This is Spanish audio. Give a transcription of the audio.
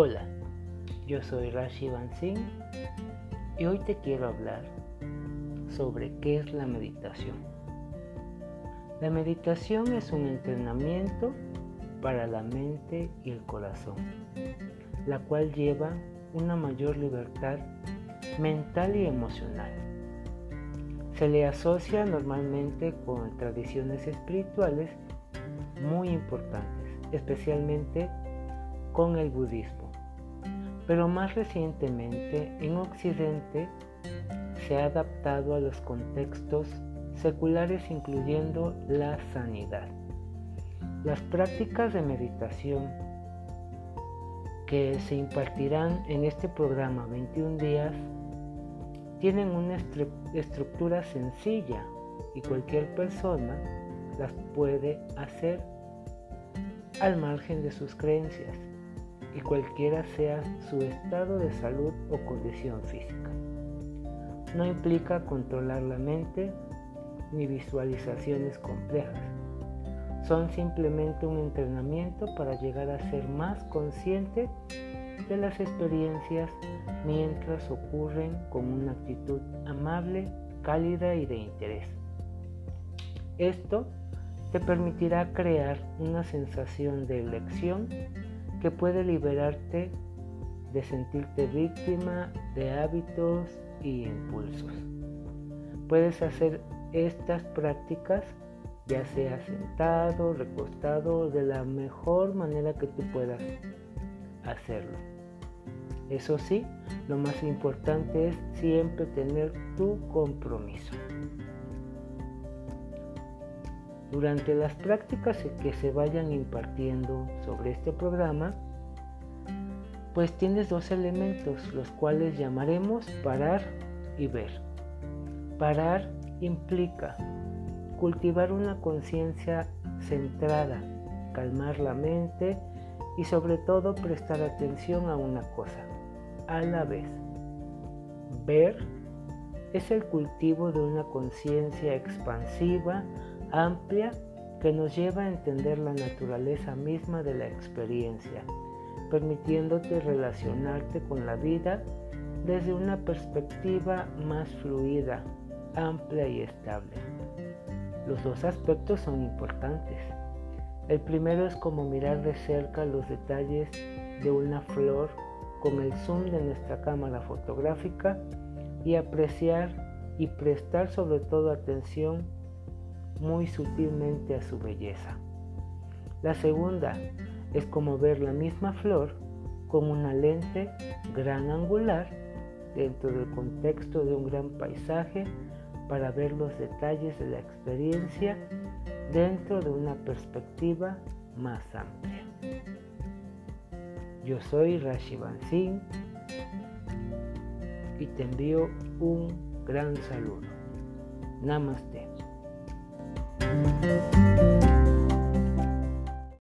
Hola, yo soy Rashi Bansin y hoy te quiero hablar sobre qué es la meditación. La meditación es un entrenamiento para la mente y el corazón, la cual lleva una mayor libertad mental y emocional. Se le asocia normalmente con tradiciones espirituales muy importantes, especialmente con el budismo. Pero más recientemente en Occidente se ha adaptado a los contextos seculares incluyendo la sanidad. Las prácticas de meditación que se impartirán en este programa 21 días tienen una estructura sencilla y cualquier persona las puede hacer al margen de sus creencias y cualquiera sea su estado de salud o condición física. No implica controlar la mente ni visualizaciones complejas. Son simplemente un entrenamiento para llegar a ser más consciente de las experiencias mientras ocurren con una actitud amable, cálida y de interés. Esto te permitirá crear una sensación de elección que puede liberarte de sentirte víctima de hábitos y impulsos. Puedes hacer estas prácticas ya sea sentado, recostado, de la mejor manera que tú puedas hacerlo. Eso sí, lo más importante es siempre tener tu compromiso. Durante las prácticas que se vayan impartiendo sobre este programa, pues tienes dos elementos, los cuales llamaremos parar y ver. Parar implica cultivar una conciencia centrada, calmar la mente y sobre todo prestar atención a una cosa a la vez. Ver es el cultivo de una conciencia expansiva amplia que nos lleva a entender la naturaleza misma de la experiencia, permitiéndote relacionarte con la vida desde una perspectiva más fluida, amplia y estable. Los dos aspectos son importantes. El primero es como mirar de cerca los detalles de una flor con el zoom de nuestra cámara fotográfica y apreciar y prestar sobre todo atención muy sutilmente a su belleza. La segunda es como ver la misma flor con una lente gran angular dentro del contexto de un gran paisaje para ver los detalles de la experiencia dentro de una perspectiva más amplia. Yo soy Rashi Bansin y te envío un gran saludo. Namaste. Thank you.